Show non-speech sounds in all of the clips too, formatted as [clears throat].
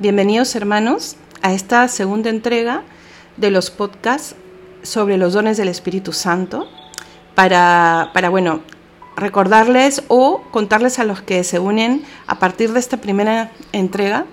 Bienvenidos hermanos a esta segunda entrega de los podcasts sobre los dones del Espíritu Santo para, para bueno, recordarles o contarles a los que se unen a partir de esta primera entrega.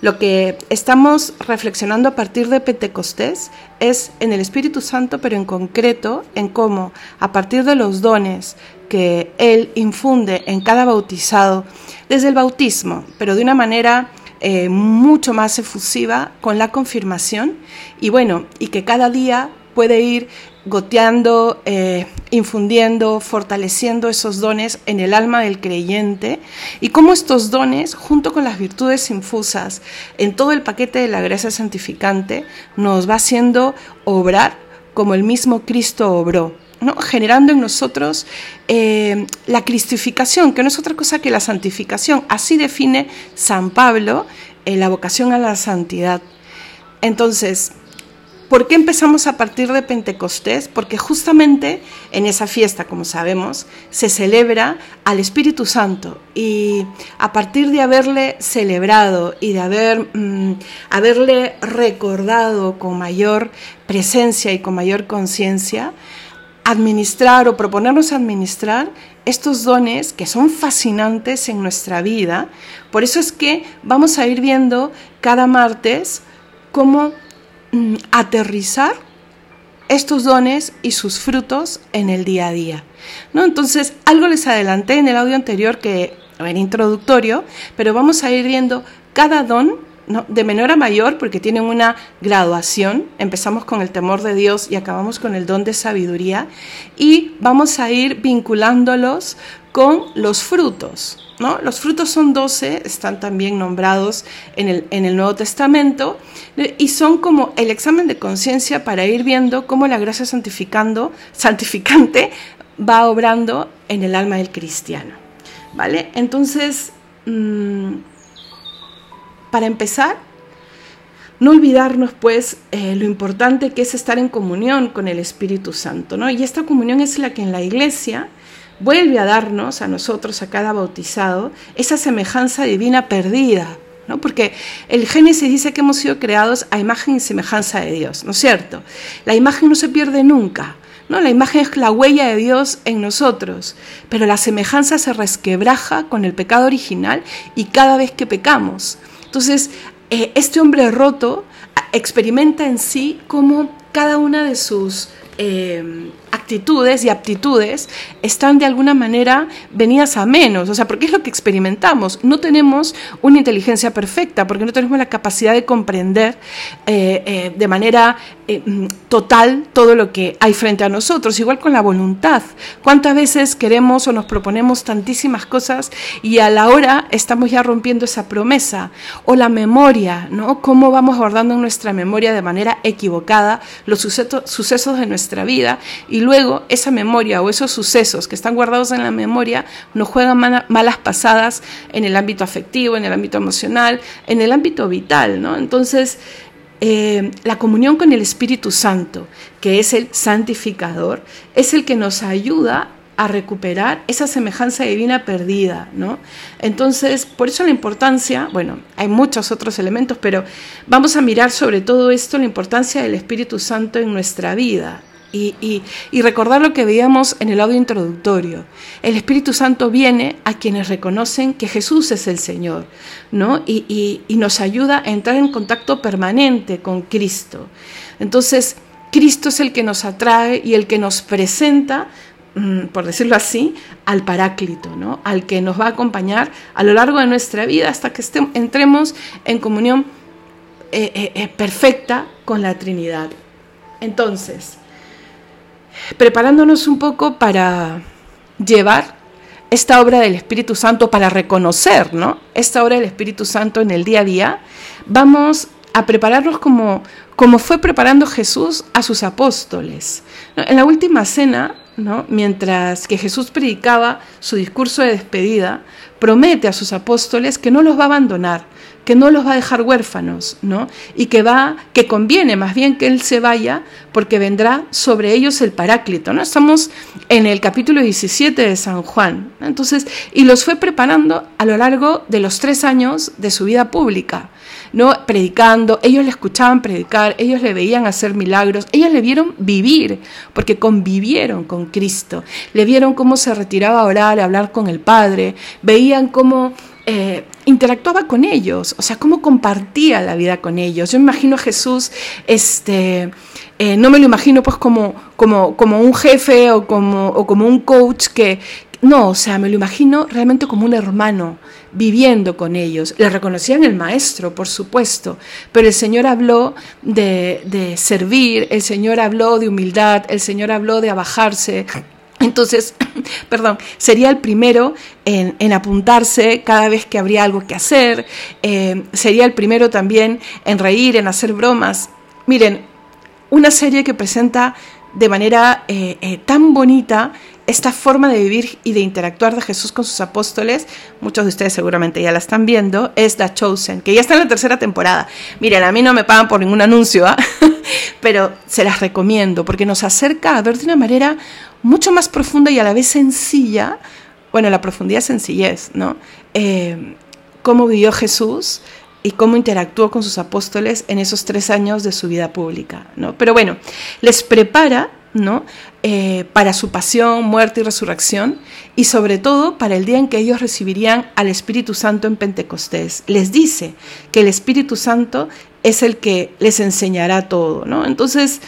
Lo que estamos reflexionando a partir de Pentecostés es en el Espíritu Santo, pero en concreto en cómo a partir de los dones que Él infunde en cada bautizado, desde el bautismo, pero de una manera eh, mucho más efusiva con la confirmación y bueno, y que cada día puede ir goteando, eh, infundiendo, fortaleciendo esos dones en el alma del creyente y cómo estos dones, junto con las virtudes infusas en todo el paquete de la gracia santificante, nos va haciendo obrar como el mismo Cristo obró. Generando en nosotros eh, la cristificación, que no es otra cosa que la santificación. Así define San Pablo eh, la vocación a la santidad. Entonces, ¿Por qué empezamos a partir de Pentecostés? Porque justamente en esa fiesta, como sabemos, se celebra al Espíritu Santo y a partir de haberle celebrado y de haber, mm, haberle recordado con mayor presencia y con mayor conciencia, administrar o proponernos administrar estos dones que son fascinantes en nuestra vida. Por eso es que vamos a ir viendo cada martes cómo Mm, aterrizar estos dones y sus frutos en el día a día. ¿no? Entonces, algo les adelanté en el audio anterior que era introductorio, pero vamos a ir viendo cada don de menor a mayor porque tienen una graduación. Empezamos con el temor de Dios y acabamos con el don de sabiduría y vamos a ir vinculándolos con los frutos. ¿no? Los frutos son 12, están también nombrados en el, en el Nuevo Testamento y son como el examen de conciencia para ir viendo cómo la gracia santificando, santificante va obrando en el alma del cristiano. ¿Vale? Entonces, mm, para empezar, no olvidarnos pues eh, lo importante que es estar en comunión con el Espíritu Santo, ¿no? Y esta comunión es la que en la iglesia vuelve a darnos a nosotros, a cada bautizado, esa semejanza divina perdida, ¿no? Porque el Génesis dice que hemos sido creados a imagen y semejanza de Dios, ¿no es cierto? La imagen no se pierde nunca, ¿no? La imagen es la huella de Dios en nosotros, pero la semejanza se resquebraja con el pecado original y cada vez que pecamos. Entonces, eh, este hombre roto experimenta en sí cómo cada una de sus eh, actitudes y aptitudes están de alguna manera venidas a menos, o sea, porque es lo que experimentamos. No tenemos una inteligencia perfecta, porque no tenemos la capacidad de comprender eh, eh, de manera eh, total todo lo que hay frente a nosotros, igual con la voluntad. ¿Cuántas veces queremos o nos proponemos tantísimas cosas y a la hora estamos ya rompiendo esa promesa? O la memoria, ¿no? ¿Cómo vamos guardando en nuestra memoria de manera equivocada los sucesos, sucesos de nuestra vida luego esa memoria o esos sucesos que están guardados en la memoria nos juegan malas pasadas en el ámbito afectivo, en el ámbito emocional, en el ámbito vital, ¿no? Entonces, eh, la comunión con el Espíritu Santo, que es el santificador, es el que nos ayuda a recuperar esa semejanza divina perdida, ¿no? Entonces, por eso la importancia, bueno, hay muchos otros elementos, pero vamos a mirar sobre todo esto, la importancia del Espíritu Santo en nuestra vida, y, recordar lo que veíamos en el audio introductorio. El Espíritu Santo viene a quienes reconocen que Jesús es el Señor, ¿no? Y, nos ayuda a entrar en contacto permanente con Cristo. Entonces, Cristo es el que nos atrae y el que nos presenta, mm, por decirlo así, al Paráclito, ¿no? Al que nos va a acompañar a lo largo de nuestra vida hasta que entremos en comunión eh, eh, eh, perfecta con la Trinidad. Entonces, preparándonos un poco para llevar esta obra del Espíritu Santo, para reconocer ¿no? esta obra del Espíritu Santo en el día a día, vamos a prepararnos como, como fue preparando Jesús a sus apóstoles. En la última cena, ¿no? mientras que Jesús predicaba su discurso de despedida, promete a sus apóstoles que no los va a abandonar, que no los va a dejar huérfanos, ¿no? Y que va, que conviene más bien que Él se vaya, porque vendrá sobre ellos el Paráclito, ¿no? Estamos en el capítulo 17 de San Juan, entonces, y los fue preparando a lo largo de los tres años de su vida pública. ¿no? predicando, ellos le escuchaban predicar, ellos le veían hacer milagros, ellos le vieron vivir, porque convivieron con Cristo, le vieron cómo se retiraba a orar, a hablar con el Padre, veían cómo eh, interactuaba con ellos, o sea, cómo compartía la vida con ellos. Yo imagino a Jesús, este, eh, no me lo imagino pues como, como, como un jefe o como, o como un coach que, no, o sea, me lo imagino realmente como un hermano viviendo con ellos. Le reconocían el maestro, por supuesto, pero el Señor habló de, de servir, el Señor habló de humildad, el Señor habló de abajarse, entonces, [clears throat] perdón, sería el primero en, apuntarse cada vez que habría algo que hacer, eh, sería el primero también en reír, en hacer bromas. Miren, una serie que presenta de manera eh, eh, tan bonita esta forma de vivir y de interactuar de Jesús con sus apóstoles, muchos de ustedes seguramente ya la están viendo, es The Chosen, que ya está en la tercera temporada. Miren, a mí no me pagan por ningún anuncio, ¿ah? [laughs] pero se las recomiendo porque nos acerca a ver de una manera mucho más profunda y a la vez sencilla, bueno, la profundidad es sencillez, ¿no? Eh, cómo vivió Jesús y cómo interactuó con sus apóstoles en esos tres años de su vida pública, ¿no? Pero bueno, les prepara, ¿no? Eh, para su pasión, muerte y resurrección, y sobre todo para el día en que ellos recibirían al Espíritu Santo en Pentecostés. Les dice que el Espíritu Santo es el que les enseñará todo, ¿no? Entonces,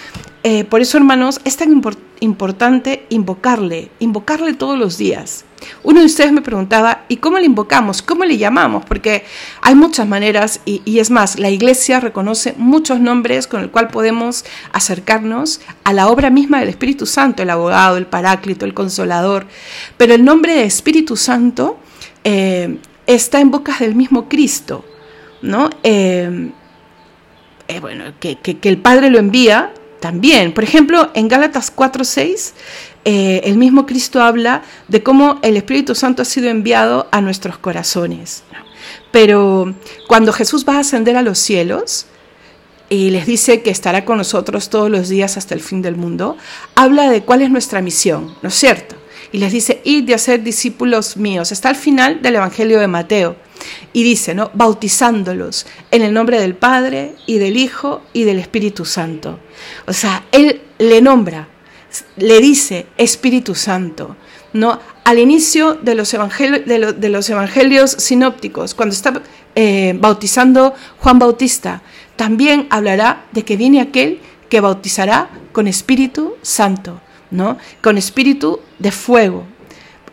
eh, por eso, hermanos, es tan importante invocarle, invocarle todos los días. Uno de ustedes me preguntaba, ¿y cómo le invocamos? ¿Cómo le llamamos? Porque hay muchas maneras y, es más, la iglesia reconoce muchos nombres con el cual podemos acercarnos a la obra misma del Espíritu Santo, el abogado, el paráclito, el consolador. Pero el nombre de Espíritu Santo eh, está en bocas del mismo Cristo, ¿no? Eh, bueno, que, que, el Padre lo envía también. Por ejemplo, en Gálatas 4:6, eh, el mismo Cristo habla de cómo el Espíritu Santo ha sido enviado a nuestros corazones. Pero cuando Jesús va a ascender a los cielos, y les dice que estará con nosotros todos los días hasta el fin del mundo, habla de cuál es nuestra misión, ¿no es cierto? Y les dice, id de hacer discípulos míos. Está al final del Evangelio de Mateo. Y dice, ¿no? Bautizándolos en el nombre del Padre y del Hijo y del Espíritu Santo. O sea, Él le nombra, le dice Espíritu Santo. ¿no? Al inicio de los, evangelios, de, los evangelios sinópticos, cuando está eh, bautizando Juan Bautista, también hablará de que viene aquel que bautizará con Espíritu Santo, ¿no? con espíritu de fuego,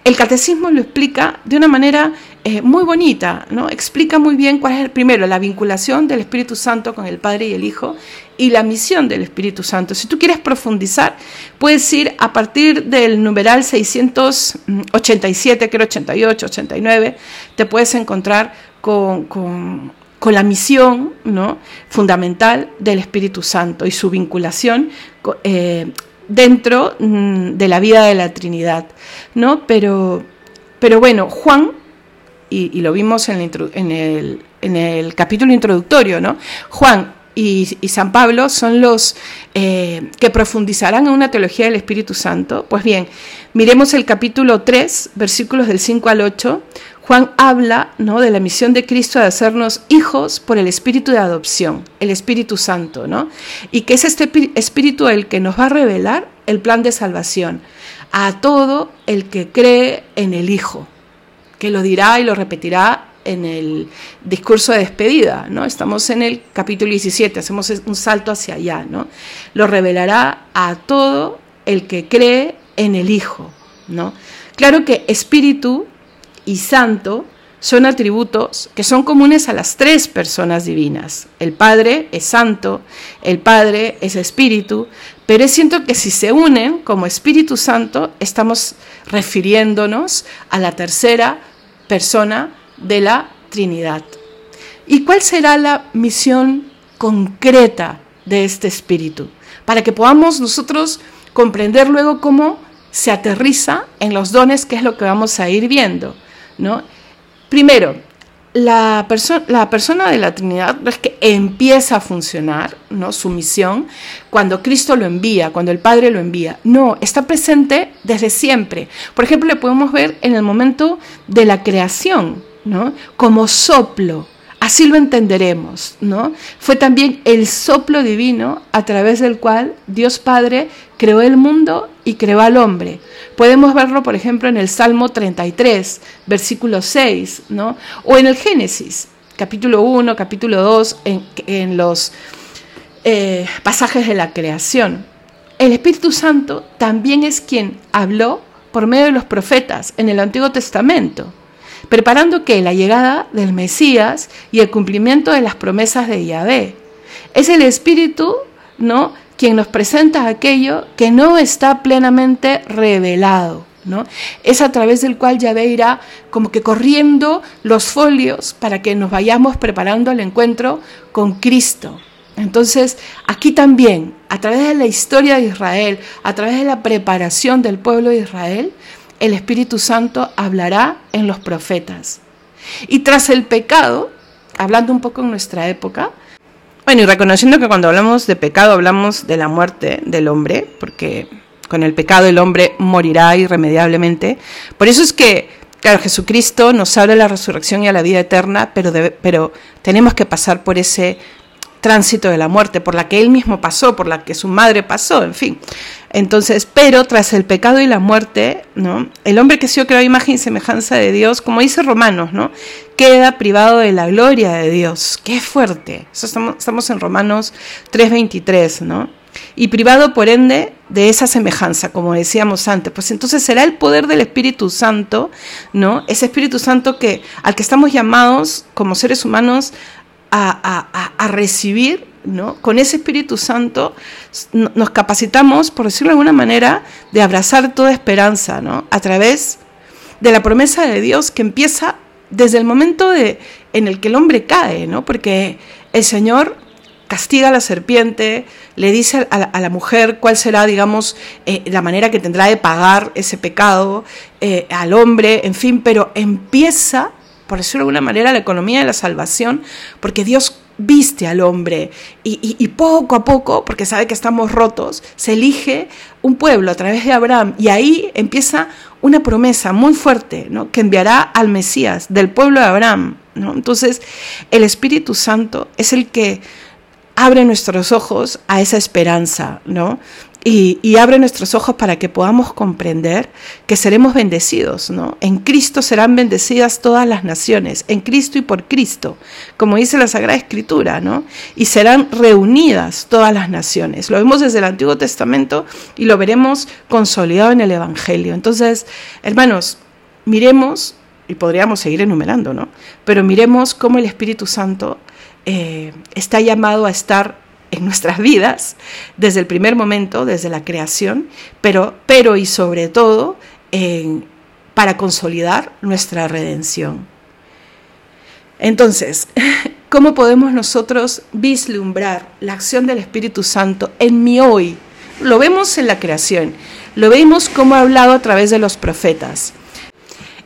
el catecismo lo explica de una manera eh, muy bonita, ¿no? Explica muy bien cuál es, el, primero, la vinculación del Espíritu Santo con el Padre y el Hijo y la misión del Espíritu Santo. Si tú quieres profundizar, puedes ir a partir del numeral 687, creo 88, 89, te puedes encontrar con, con, la misión ¿no? fundamental del Espíritu Santo y su vinculación eh, dentro mm, de la vida de la Trinidad, ¿no? Pero, pero bueno, Juan, y, lo vimos en el, en, el, capítulo introductorio, ¿no? Juan y, San Pablo son los eh, que profundizarán en una teología del Espíritu Santo. Pues bien, miremos el capítulo 3, versículos del 5 al 8. Juan habla ¿no? de la misión de Cristo de hacernos hijos por el espíritu de adopción, el Espíritu Santo, ¿no? y que es este espíritu el que nos va a revelar el plan de salvación a todo el que cree en el Hijo, que lo dirá y lo repetirá en el discurso de despedida, ¿no? Estamos en el capítulo 17, hacemos un salto hacia allá, ¿no? Lo revelará a todo el que cree en el Hijo, ¿no? Claro que espíritu y santo son atributos que son comunes a las tres personas divinas. El Padre es santo, el Padre es espíritu, pero es cierto que si se unen como Espíritu Santo, estamos refiriéndonos a la tercera persona de la Trinidad. ¿Y cuál será la misión concreta de este Espíritu? Para que podamos nosotros comprender luego cómo se aterriza en los dones, que es lo que vamos a ir viendo. ¿No? primero, la, la persona de la Trinidad es que empieza a funcionar, ¿no? Su misión, cuando Cristo lo envía, cuando el Padre lo envía. No, está presente desde siempre. Por ejemplo, le podemos ver en el momento de la creación, ¿no? Como soplo, Así lo entenderemos, ¿no? Fue también el soplo divino a través del cual Dios Padre creó el mundo y creó al hombre. Podemos verlo, por ejemplo, en el Salmo 33, versículo 6, ¿no? O en el Génesis, capítulo 1, capítulo 2, en, los eh, pasajes de la creación. El Espíritu Santo también es quien habló por medio de los profetas en el Antiguo Testamento preparando que la llegada del Mesías y el cumplimiento de las promesas de Yahvé. Es el Espíritu, ¿no? quien nos presenta aquello que no está plenamente revelado. ¿no? Es a través del cual Yahvé irá como que corriendo los folios para que nos vayamos preparando el encuentro con Cristo. Entonces, aquí también, a través de la historia de Israel, a través de la preparación del pueblo de Israel, el Espíritu Santo hablará en los profetas. Y tras el pecado, hablando un poco en nuestra época, bueno, y reconociendo que cuando hablamos de pecado hablamos de la muerte del hombre, porque con el pecado el hombre morirá irremediablemente. Por eso es que, claro, Jesucristo nos habla de la resurrección y a la vida eterna, pero, pero tenemos que pasar por ese tránsito de la muerte, por la que él mismo pasó, por la que su madre pasó, en fin. Entonces, pero tras el pecado y la muerte, ¿no? El hombre que se creó imagen y semejanza de Dios, como dice Romanos, ¿no? Queda privado de la gloria de Dios. Qué fuerte. Eso estamos, estamos en Romanos 3:23, ¿no? Y privado, por ende, de esa semejanza, como decíamos antes. Pues entonces será el poder del Espíritu Santo, ¿no? Ese Espíritu Santo que, al que estamos llamados como seres humanos a, recibir ¿no? Con ese Espíritu Santo nos capacitamos, por decirlo de alguna manera, de abrazar toda esperanza, ¿no? A través de la promesa de Dios que empieza desde el momento de, en el que el hombre cae, ¿no? Porque el Señor castiga a la serpiente, le dice a la, mujer cuál será, digamos, eh, la manera que tendrá de pagar ese pecado eh, al hombre, en fin, pero empieza, por decirlo de alguna manera, la economía de la salvación, porque Dios viste al hombre y, poco a poco, porque sabe que estamos rotos, se elige un pueblo a través de Abraham y ahí empieza una promesa muy fuerte ¿no? que enviará al Mesías del pueblo de Abraham. ¿no? Entonces el Espíritu Santo es el que abre nuestros ojos a esa esperanza, ¿no? Y, abre nuestros ojos para que podamos comprender que seremos bendecidos, ¿no? En Cristo serán bendecidas todas las naciones, en Cristo y por Cristo, como dice la Sagrada Escritura, ¿no? Y serán reunidas todas las naciones. Lo vemos desde el Antiguo Testamento y lo veremos consolidado en el Evangelio. Entonces, hermanos, miremos, y podríamos seguir enumerando, ¿no? Pero miremos cómo el Espíritu Santo eh, está llamado a estar en nuestras vidas desde el primer momento, desde la creación, pero, pero y sobre todo para consolidar nuestra redención. Entonces, [laughs] ¿cómo podemos nosotros vislumbrar la acción del Espíritu Santo en mi hoy? Lo vemos en la creación, lo vemos como ha hablado a través de los profetas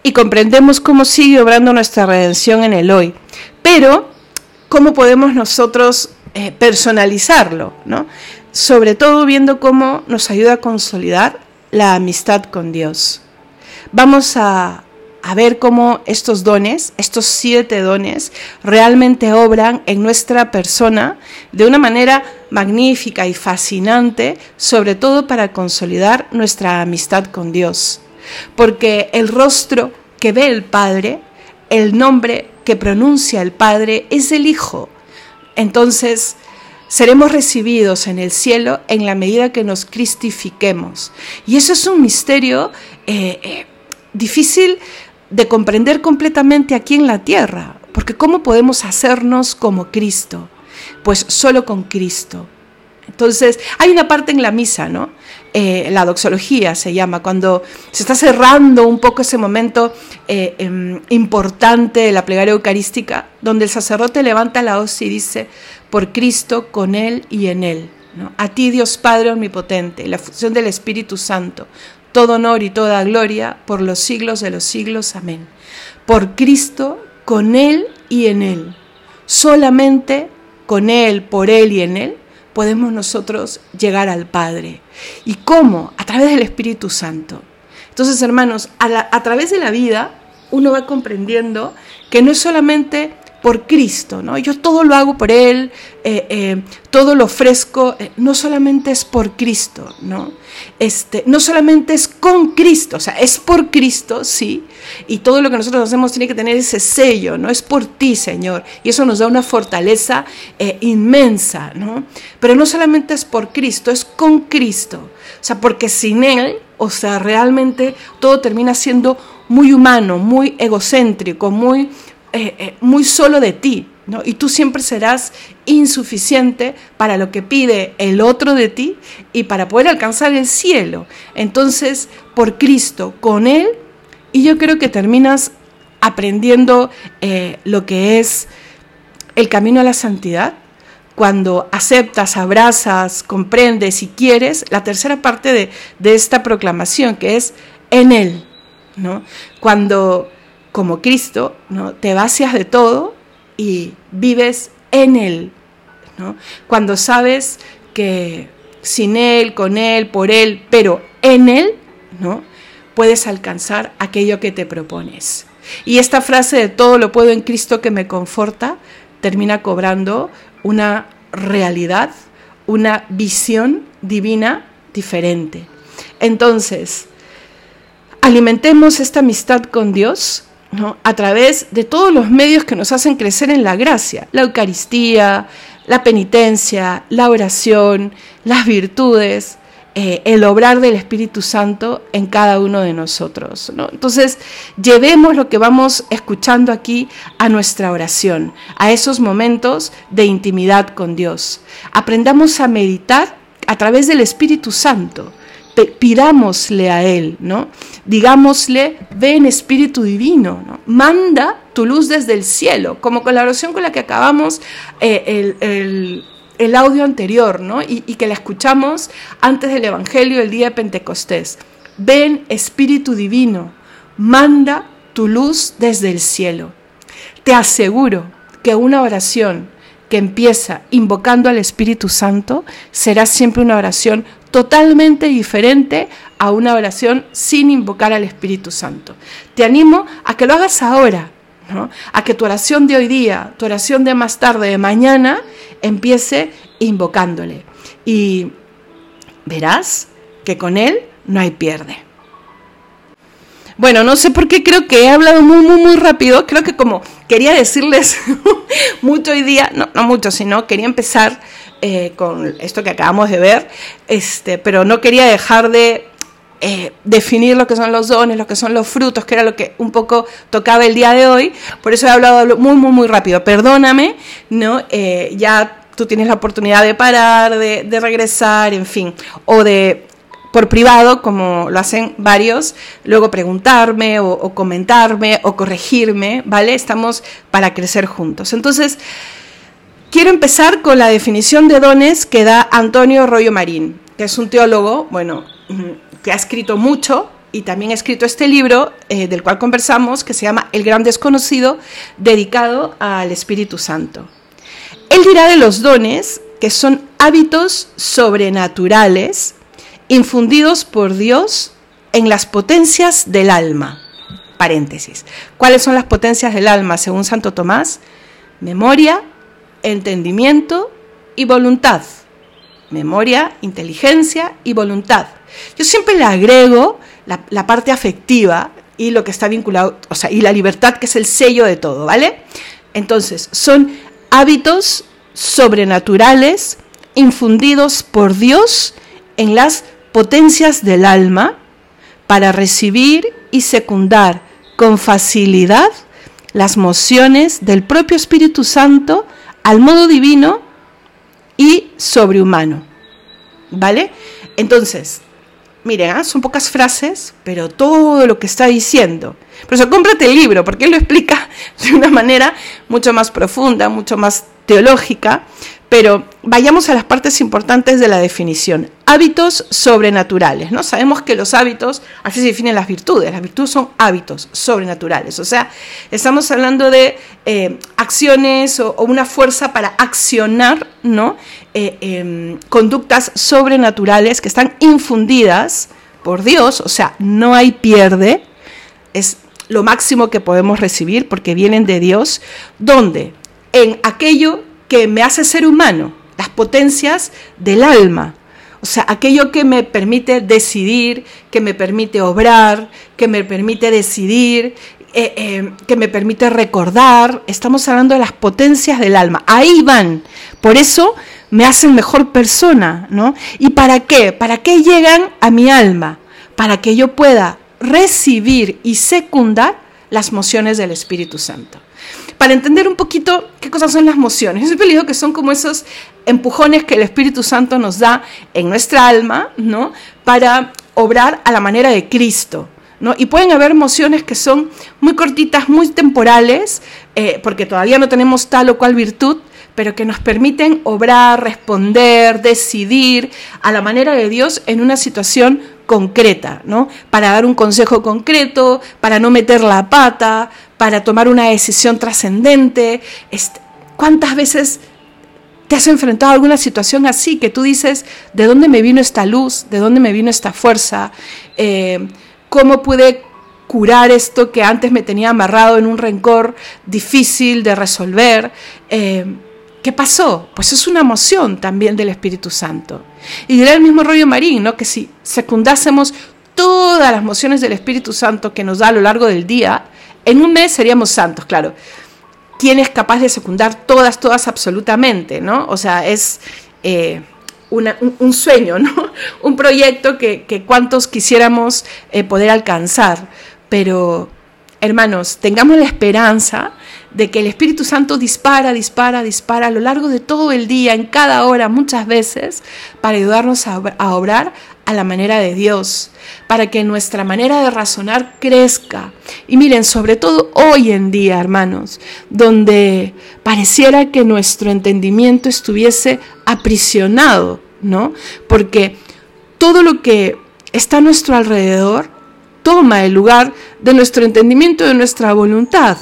y comprendemos cómo sigue obrando nuestra redención en el hoy. Pero, ¿cómo podemos nosotros eh, personalizarlo, ¿no? Sobre todo viendo cómo nos ayuda a consolidar la amistad con Dios. Vamos a, a ver cómo estos dones, estos siete dones, realmente obran en nuestra persona de una manera magnífica y fascinante, sobre todo para consolidar nuestra amistad con Dios. Porque el rostro que ve el Padre, el nombre que pronuncia el Padre es el Hijo. Entonces, seremos recibidos en el cielo en la medida que nos cristifiquemos. Y eso es un misterio eh, eh, difícil de comprender completamente aquí en la tierra, porque ¿cómo podemos hacernos como Cristo? Pues solo con Cristo. Entonces, hay una parte en la misa, ¿no? Eh, la doxología se llama, cuando se está cerrando un poco ese momento em, importante de la plegaria eucarística, donde el sacerdote levanta la hoz y dice, por Cristo, con Él y en Él. A ti, Dios Padre Omnipotente, la función del Espíritu Santo, todo honor y toda gloria por los siglos de los siglos. Amén. por Cristo, con Él y en Él. Solamente con Él, por Él y en Él podemos nosotros llegar al Padre. ¿Y cómo? A través del Espíritu Santo. Entonces, hermanos, a, través de la vida uno va comprendiendo que no es solamente por Cristo, ¿no? Yo todo lo hago por Él, eh, eh, todo lo ofrezco, eh, no solamente es por Cristo, ¿no? Este, no solamente es con Cristo, o sea, es por Cristo, sí, y todo lo que nosotros hacemos tiene que tener ese sello, ¿no? Es por ti, Señor, y eso nos da una fortaleza inmensa, ¿no? Pero no solamente es por Cristo, es con Cristo, o sea, porque sin Él, o sea, realmente todo termina siendo muy humano, muy egocéntrico, muy eh, eh, muy solo de ti, ¿no? Y tú siempre serás insuficiente para lo que pide el otro de ti y para poder alcanzar el cielo. Entonces, por Cristo, con Él, y yo creo que terminas aprendiendo eh, lo que es el camino a la santidad, cuando aceptas, abrazas, comprendes y quieres la tercera parte de, de esta proclamación, que es en Él. ¿no? Cuando como Cristo, ¿no? te vacias de todo y vives en Él. ¿no? Cuando sabes que sin Él, con Él, por Él, pero en Él, ¿no? puedes alcanzar aquello que te propones. Y esta frase de todo lo puedo en Cristo que me conforta termina cobrando una realidad, una visión divina diferente. Entonces, alimentemos esta amistad con Dios a través de todos los medios que nos hacen crecer en la gracia, la Eucaristía, la penitencia, la oración, las virtudes, eh, el obrar del Espíritu Santo en cada uno de nosotros. Entonces, llevemos lo que vamos escuchando aquí a nuestra oración, a esos momentos de intimidad con Dios. Aprendamos a meditar a través del Espíritu Santo pidámosle a Él, ¿no? Digámosle, ven Espíritu Divino, ¿no? Manda tu luz desde el cielo, como con la oración con la que acabamos eh, el, audio anterior, ¿no? Y, y que la escuchamos antes del Evangelio el día de Pentecostés. Ven Espíritu Divino, manda tu luz desde el cielo. Te aseguro que una oración que empieza invocando al Espíritu Santo será siempre una oración totalmente diferente a una oración sin invocar al Espíritu Santo. Te animo a que lo hagas ahora, a que tu oración de hoy día, tu oración de más tarde, de mañana, empiece invocándole. Y verás que con Él no hay pierde. Bueno, no sé por qué creo que he hablado muy, muy, muy rápido. Creo que como quería decirles [laughs] mucho hoy día, no, no mucho, sino quería empezar eh, con esto que acabamos de ver, este, pero no quería dejar de eh, definir lo que son los dones, lo que son los frutos, que era lo que un poco tocaba el día de hoy. Por eso he hablado muy, muy, muy rápido. Perdóname, ¿no? Eh, ya tú tienes la oportunidad de parar, de, regresar, en fin, o de por privado, como lo hacen varios, luego preguntarme o, comentarme o corregirme, ¿vale? Estamos para crecer juntos. Entonces, Quiero empezar con la definición de dones que da Antonio Rollo Marín, que es un teólogo, bueno, que ha escrito mucho y también ha escrito este libro eh, del cual conversamos, que se llama El Gran Desconocido, dedicado al Espíritu Santo. Él dirá de los dones que son hábitos sobrenaturales infundidos por Dios en las potencias del alma. Paréntesis. ¿Cuáles son las potencias del alma según Santo Tomás? Memoria, entendimiento y voluntad. Memoria, inteligencia y voluntad. Yo siempre le agrego la, parte afectiva y lo que está vinculado, o sea, y la libertad que es el sello de todo, ¿vale? Entonces, son hábitos sobrenaturales infundidos por Dios en las potencias del alma para recibir y secundar con facilidad las mociones del propio Espíritu Santo al modo divino y sobrehumano. ¿Vale? Entonces, miren, ¿ah? son pocas frases, pero todo lo que está diciendo. Por eso cómprate el libro, porque él lo explica [laughs] de una manera mucho más profunda, mucho más teológica, pero vayamos a las partes importantes de la definición. Hábitos sobrenaturales, ¿no? Sabemos que los hábitos, así se definen las virtudes, las virtudes son hábitos sobrenaturales, o sea, estamos hablando de eh, acciones o, una fuerza para accionar, ¿no? Eh, em, conductas sobrenaturales que están infundidas por Dios, o sea, no hay pierde, es lo máximo que podemos recibir porque vienen de Dios, donde en aquello que me hace ser humano, las potencias del alma, o sea, aquello que me permite decidir, que me permite obrar, que me permite decidir, eh, eh, que me permite recordar. Estamos hablando de las potencias del alma. Ahí van. Por eso me hacen mejor persona, ¿no? ¿Y para qué? ¿Para qué llegan a mi alma? Para que yo pueda recibir y secundar las mociones del Espíritu Santo. Para entender un poquito qué cosas son las mociones, es digo que son como esos empujones que el Espíritu Santo nos da en nuestra alma, ¿no? Para obrar a la manera de Cristo. ¿No? Y pueden haber mociones que son muy cortitas, muy temporales, eh, porque todavía no tenemos tal o cual virtud, pero que nos permiten obrar, responder, decidir a la manera de Dios en una situación concreta, ¿no? Para dar un consejo concreto, para no meter la pata, para tomar una decisión trascendente. ¿Cuántas veces te has enfrentado a alguna situación así que tú dices, ¿de dónde me vino esta luz? ¿De dónde me vino esta fuerza? Eh, ¿Cómo pude curar esto que antes me tenía amarrado en un rencor difícil de resolver? Eh, ¿Qué pasó? Pues es una emoción también del Espíritu Santo. Y dirá el mismo rollo Marín, ¿no? Que si secundásemos todas las mociones del Espíritu Santo que nos da a lo largo del día, en un mes seríamos santos, claro. ¿Quién es capaz de secundar todas, todas absolutamente, ¿no? O sea, es eh, un, sueño, ¿no? [laughs] Un proyecto que, cuantos quisiéramos eh, poder alcanzar. Pero, hermanos, tengamos la esperanza de que el Espíritu Santo dispara, dispara, dispara a lo largo de todo el día, en cada hora, muchas veces, para ayudarnos a, obrar a la manera de Dios, para que nuestra manera de razonar crezca. Y miren, sobre todo hoy en día, hermanos, donde pareciera que nuestro entendimiento estuviese aprisionado, ¿no? Porque todo lo que está a nuestro alrededor toma el lugar de nuestro entendimiento, de nuestra voluntad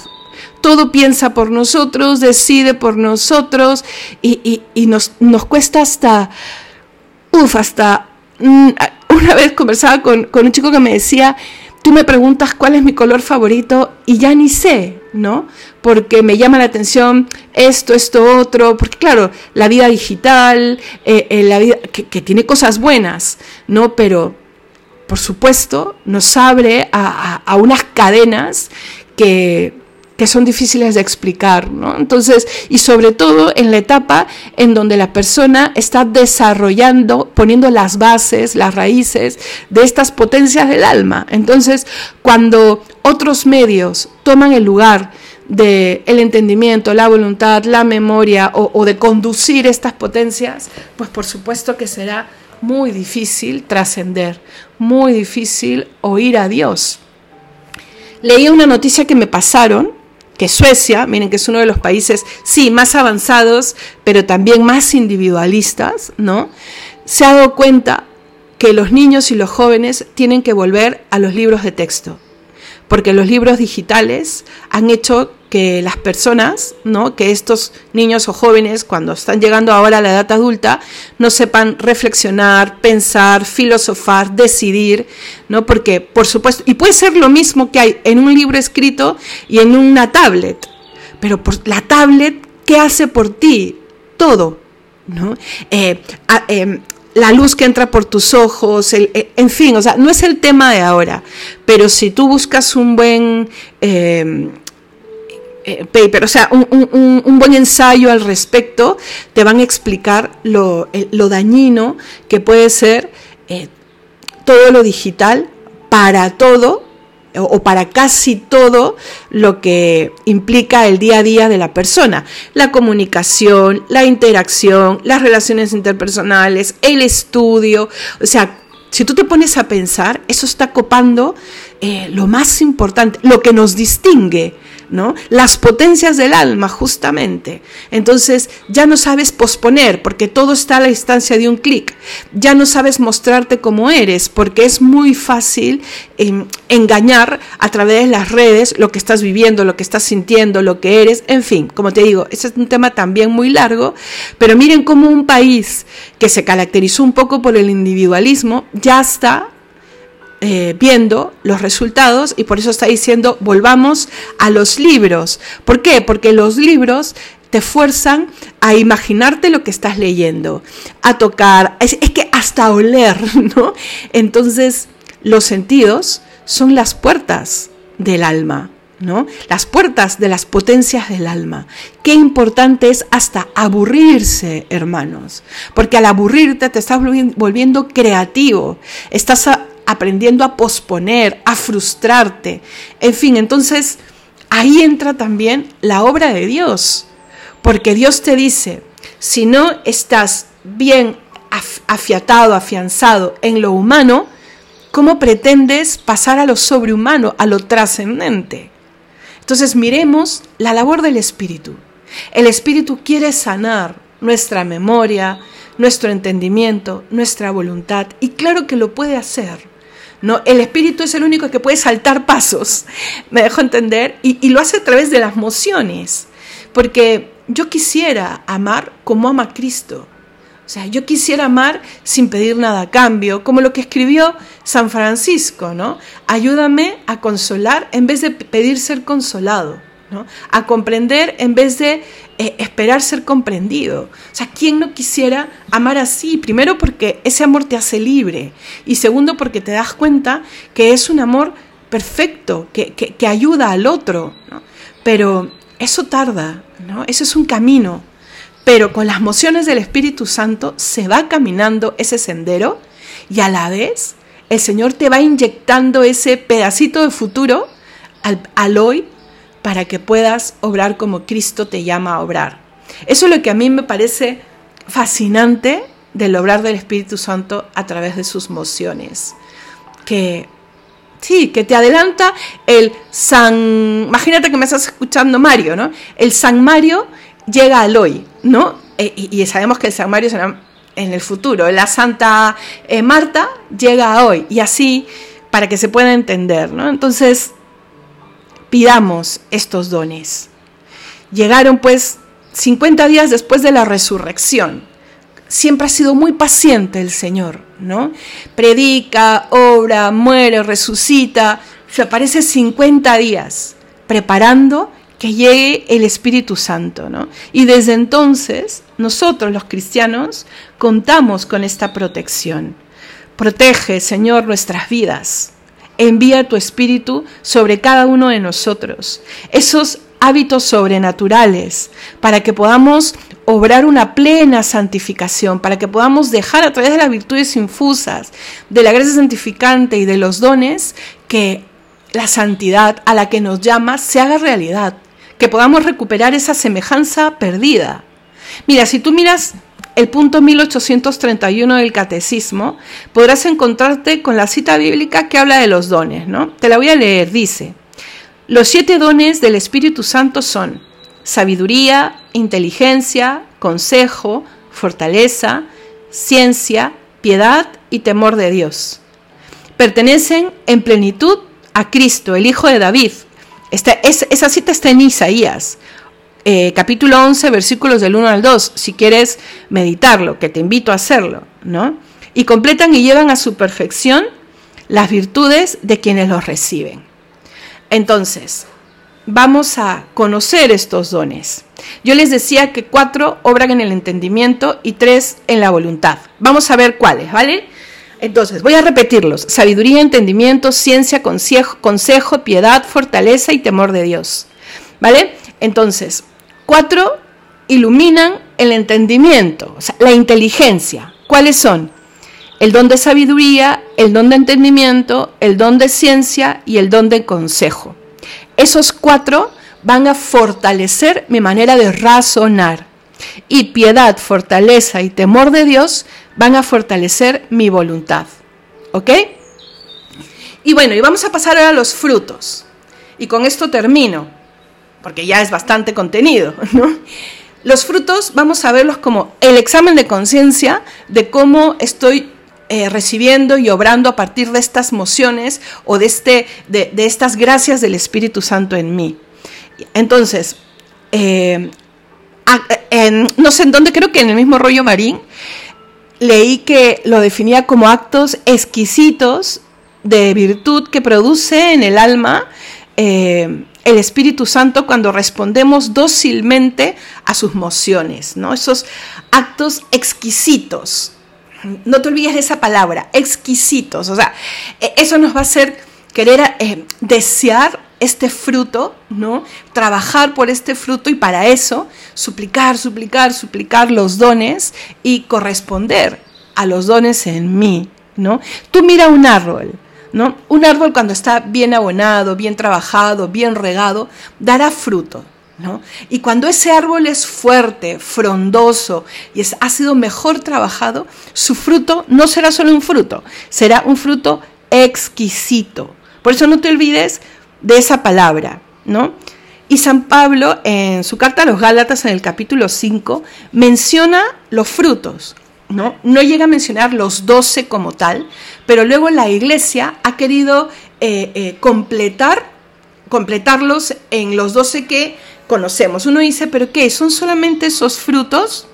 todo piensa por nosotros, decide por nosotros y, nos, nos, cuesta hasta, uff, hasta, mm, una vez conversaba con, un chico que me decía, tú me preguntas cuál es mi color favorito y ya ni sé, ¿no? Porque me llama la atención esto, esto, otro, porque claro, la vida digital, eh, eh, la vida que, tiene cosas buenas, ¿no? Pero, por supuesto, nos abre a unas cadenas que, que son difíciles de explicar, ¿no? Entonces, y sobre todo en la etapa en donde la persona está desarrollando, poniendo las bases, las raíces de estas potencias del alma. Entonces, cuando otros medios toman el lugar del el entendimiento, la voluntad, la memoria o de conducir estas potencias, pues por supuesto que será muy difícil trascender, muy difícil oír a Dios. Leí una noticia que me pasaron que Suecia, miren que es uno de los países, sí, más avanzados, pero también más individualistas, ¿no? Se ha dado cuenta que los niños y los jóvenes tienen que volver a los libros de texto, porque los libros digitales han hecho que las personas, ¿no? que estos niños o jóvenes, cuando están llegando ahora a la edad adulta, no sepan reflexionar, pensar, filosofar, decidir, ¿no? Porque, por supuesto, y puede ser lo mismo que hay en un libro escrito y en una tablet, pero por la tablet, ¿qué hace por ti? Todo, ¿no? Eh, em, la luz que entra por tus ojos, eh, en fin, o sea, no es el tema de ahora, pero si tú buscas un buen em, eh, paper, o sea, un, buen ensayo al respecto, te van a explicar lo, dañino que puede ser eh, todo lo digital para todo o, para casi todo lo que implica el día a día de la persona. La comunicación, la interacción, las relaciones interpersonales, el estudio, o sea, si tú te pones a pensar, eso está copando eh, lo más importante, lo que nos distingue Las potencias del alma, justamente. Entonces ya no sabes posponer porque todo está a la distancia de un clic. Ya no sabes mostrarte como eres porque es muy fácil em, engañar a través de las redes lo que estás viviendo, lo que estás sintiendo, lo que eres. En fin, como te digo, ese es un tema también muy largo, pero miren cómo un país que se caracterizó un poco por el individualismo ya está eh, viendo los resultados y por eso está diciendo volvamos a los libros. ¿Por qué? Porque los libros te fuerzan a imaginarte lo que estás leyendo, a tocar, es, es que hasta oler, [laughs] ¿no? Entonces, los sentidos son las puertas del alma. ¿No? Las puertas de las potencias del alma. Qué importante es hasta aburrirse, hermanos, porque al aburrirte te estás volviendo creativo, estás aprendiendo a posponer, a frustrarte. En fin, entonces ahí entra también la obra de Dios, porque Dios te dice, si no estás bien afiatado, afianzado en lo humano, ¿cómo pretendes pasar a lo sobrehumano, a lo trascendente? Entonces miremos la labor del Espíritu. El Espíritu quiere sanar nuestra memoria, nuestro entendimiento, nuestra voluntad, y claro que lo puede hacer. ¿No? El espíritu es el único que puede saltar pasos, me dejo entender, y, lo hace a través de las mociones, porque yo quisiera amar como ama Cristo. O sea, yo quisiera amar sin pedir nada a cambio, como lo que escribió San Francisco, ¿no? Ayúdame a consolar en vez de pedir ser consolado, A comprender en vez de eh, esperar ser comprendido. O sea, ¿quién no quisiera amar así? Primero porque ese amor te hace libre y segundo porque te das cuenta que es un amor perfecto, que, que, ayuda al otro. Pero eso tarda, ¿no? Eso es un camino. Pero con las mociones del Espíritu Santo se va caminando ese sendero y a la vez el Señor te va inyectando ese pedacito de futuro al, al hoy para que puedas obrar como Cristo te llama a obrar. Eso es lo que a mí me parece fascinante del obrar del Espíritu Santo a través de sus mociones. Que sí, que te adelanta el San, imagínate que me estás escuchando Mario, ¿no? El San Mario llega al hoy, ¿no? E, y, sabemos que el San Mario será en el futuro. La Santa eh, Marta llega a hoy y así para que se pueda entender, ¿no? Entonces, pidamos estos dones. Llegaron pues 50 días después de la resurrección. Siempre ha sido muy paciente el Señor, ¿no? Predica, obra, muere, resucita. Se aparece 50 días preparando que llegue el Espíritu Santo, ¿no? Y desde entonces, nosotros los cristianos contamos con esta protección. Protege, Señor, nuestras vidas envía tu espíritu sobre cada uno de nosotros. Esos hábitos sobrenaturales para que podamos obrar una plena santificación, para que podamos dejar a través de las virtudes infusas, de la gracia santificante y de los dones, que la santidad a la que nos llama se haga realidad, que podamos recuperar esa semejanza perdida. Mira, si tú miras el punto 1831 del Catecismo, podrás encontrarte con la cita bíblica que habla de los dones, ¿no? Te la voy a leer, dice, los siete dones del Espíritu Santo son sabiduría, inteligencia, consejo, fortaleza, ciencia, piedad y temor de Dios. Pertenecen en plenitud a Cristo, el Hijo de David. Esta, esa cita está en Isaías. Eh, capítulo 11, versículos del 1 al 2, si quieres meditarlo, que te invito a hacerlo, ¿no? Y completan y llevan a su perfección las virtudes de quienes los reciben. Entonces, vamos a conocer estos dones. Yo les decía que cuatro obran en el entendimiento y tres en la voluntad. Vamos a ver cuáles, ¿vale? Entonces, voy a repetirlos. Sabiduría, entendimiento, ciencia, consejo, consejo, piedad, fortaleza y temor de Dios. ¿Vale? Entonces, Cuatro, iluminan el entendimiento, o sea, la inteligencia. ¿Cuáles son? El don de sabiduría, el don de entendimiento, el don de ciencia y el don de consejo. Esos cuatro van a fortalecer mi manera de razonar. Y piedad, fortaleza y temor de Dios van a fortalecer mi voluntad. ¿Ok? Y bueno, y vamos a pasar ahora a los frutos. Y con esto termino. Porque ya es bastante contenido. Los frutos vamos a verlos como el examen de conciencia de cómo estoy eh, recibiendo y obrando a partir de estas mociones o de, este, de, estas gracias del Espíritu Santo en mí. Entonces, eh, no sé en dónde, creo que en el mismo rollo marín, leí que lo definía como actos exquisitos de virtud que produce en el alma eh, el Espíritu Santo cuando respondemos dócilmente a sus mociones, ¿no? Esos actos exquisitos. No te olvides de esa palabra, exquisitos. O sea, e, eso nos va a hacer querer eh, desear este fruto, ¿no? Trabajar por este fruto y para eso suplicar, suplicar, suplicar los dones y corresponder a los dones en mí, ¿no? Tú mira un árbol, Un árbol cuando está bien abonado, bien trabajado, bien regado, dará fruto. Y cuando ese árbol es fuerte, frondoso y ha sido mejor trabajado, su fruto no será solo un fruto, será un fruto exquisito. Por eso no te olvides de esa palabra, ¿no? Y San Pablo en su carta a los Gálatas en el capítulo 5 menciona los frutos, ¿no? No llega a mencionar los doce como tal, pero luego la iglesia ha querido eh, eh, completar, completarlos en los doce que conocemos. Uno dice, ¿pero qué? ¿Son solamente esos frutos?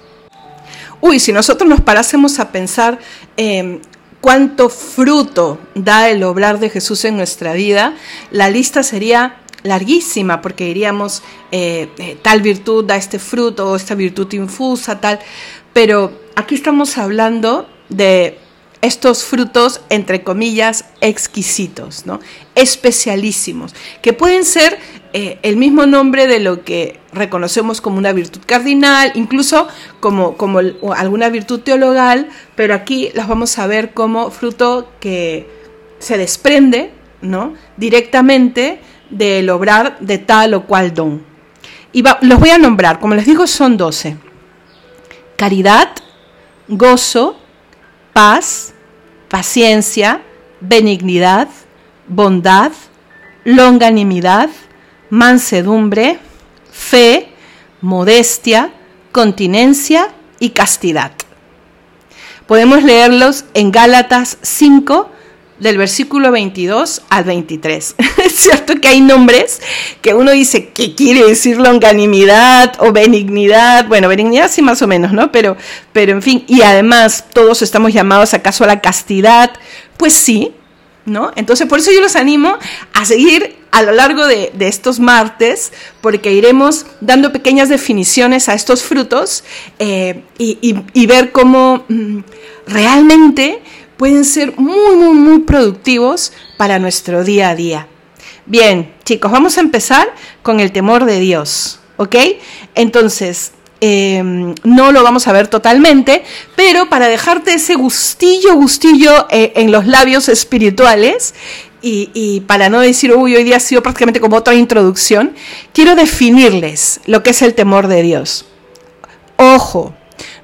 Uy, si nosotros nos parásemos a pensar eh, cuánto fruto da el obrar de Jesús en nuestra vida, la lista sería larguísima porque diríamos tal virtud da este fruto o esta virtud infusa, tal, pero aquí estamos hablando de estos frutos, entre comillas, exquisitos, ¿no? especialísimos, que pueden ser eh, el mismo nombre de lo que reconocemos como una virtud cardinal, incluso como, como alguna virtud teologal, pero aquí las vamos a ver como fruto que se desprende ¿no? directamente del obrar de tal o cual don. Y los voy a nombrar, como les digo, son doce. Caridad, gozo, paz, paciencia, benignidad, bondad, longanimidad, mansedumbre, fe, modestia, continencia y castidad. Podemos leerlos en Gálatas 5, del versículo 22 al 23. [laughs] es cierto que hay nombres que uno dice, ¿qué quiere decir longanimidad o benignidad? Bueno, benignidad sí más o menos, ¿no? Pero, pero en fin, y además todos estamos llamados acaso a la castidad. Pues sí, ¿no? Entonces por eso yo los animo a seguir a lo largo de, estos martes, porque iremos dando pequeñas definiciones a estos frutos eh, y, ver cómo mm, realmente pueden ser muy, muy, muy productivos para nuestro día a día. Bien, chicos, vamos a empezar con el temor de Dios, ¿ok? Entonces, em, no lo vamos a ver totalmente, pero para dejarte ese gustillo, gustillo eh, en los labios espirituales, y, y, para no decir, uy, hoy día ha sido prácticamente como otra introducción, quiero definirles lo que es el temor de Dios. Ojo,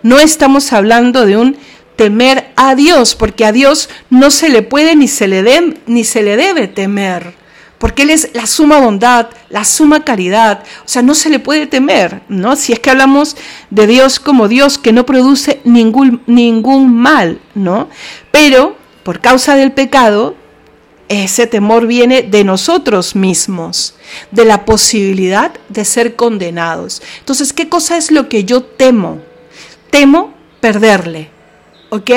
no estamos hablando de un temer a Dios, porque a Dios no se le puede ni se le, de, ni se le debe temer, porque Él es la suma bondad, la suma caridad, o sea, no se le puede temer, ¿no? Si es que hablamos de Dios como Dios que no produce ningún, ningún mal, ¿no? Pero por causa del pecado, ese temor viene de nosotros mismos, de la posibilidad de ser condenados. Entonces, ¿qué cosa es lo que yo temo? Temo perderle, ¿Ok?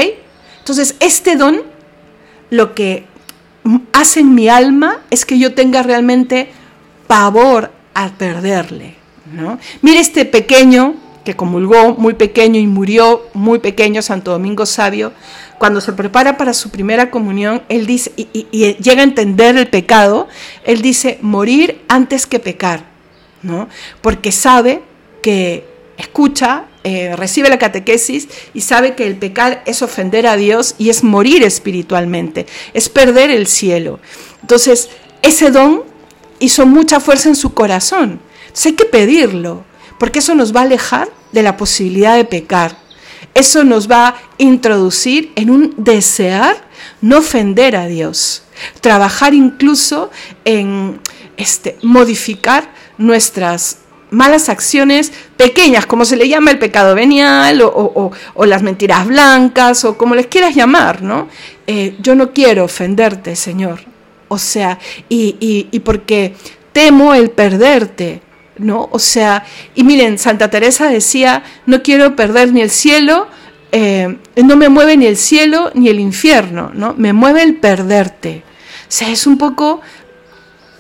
Entonces, este don lo que hace en mi alma es que yo tenga realmente pavor a perderle. ¿no? Mire este pequeño que comulgó muy pequeño y murió muy pequeño, Santo Domingo Sabio, cuando se prepara para su primera comunión, él dice, y, y, llega a entender el pecado, él dice, morir antes que pecar, ¿no? Porque sabe que escucha eh, recibe la catequesis y sabe que el pecar es ofender a Dios y es morir espiritualmente, es perder el cielo. Entonces, ese don hizo mucha fuerza en su corazón. Entonces hay que pedirlo, porque eso nos va a alejar de la posibilidad de pecar. Eso nos va a introducir en un desear no ofender a Dios. Trabajar incluso en este, modificar nuestras malas acciones pequeñas, como se le llama el pecado venial o, las mentiras blancas o como les quieras llamar, ¿no? Eh, yo no quiero ofenderte, Señor. O sea, y, y porque temo el perderte, ¿no? O sea, y miren, Santa Teresa decía, no quiero perder ni el cielo, eh, no me mueve ni el cielo ni el infierno, ¿no? Me mueve el perderte. O sea, es un poco,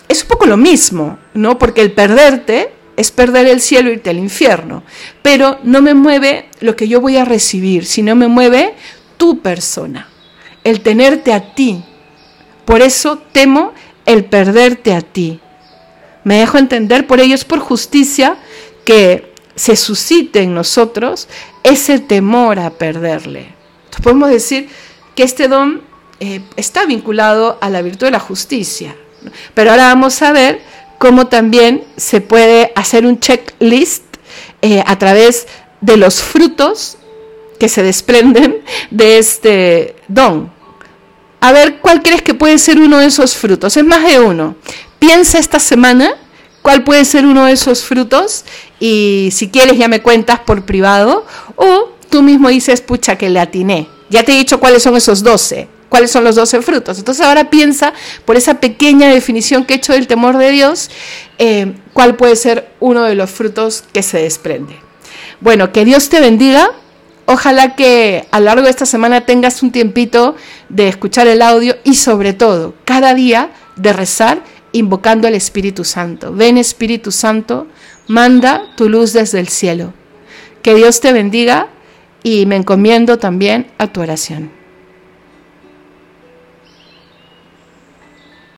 es un poco lo mismo, ¿no? Porque el perderte es perder el cielo y irte al infierno. Pero no me mueve lo que yo voy a recibir, sino me mueve tu persona, el tenerte a ti. Por eso temo el perderte a ti. Me dejo entender, por ello es por justicia que se suscite en nosotros ese temor a perderle. Entonces podemos decir que este don eh, está vinculado a la virtud de la justicia. Pero ahora vamos a ver cómo también se puede hacer un checklist eh, a través de los frutos que se desprenden de este don. A ver, ¿cuál crees que puede ser uno de esos frutos? Es más de uno. Piensa esta semana cuál puede ser uno de esos frutos y si quieres ya me cuentas por privado o tú mismo dices, pucha, que le atiné. Ya te he dicho cuáles son esos 12, cuáles son los 12 frutos. Entonces ahora piensa, por esa pequeña definición que he hecho del temor de Dios, eh, cuál puede ser uno de los frutos que se desprende. Bueno, que Dios te bendiga. Ojalá que a lo largo de esta semana tengas un tiempito de escuchar el audio y sobre todo cada día de rezar invocando al Espíritu Santo. Ven Espíritu Santo, manda tu luz desde el cielo. Que Dios te bendiga y me encomiendo también a tu oración.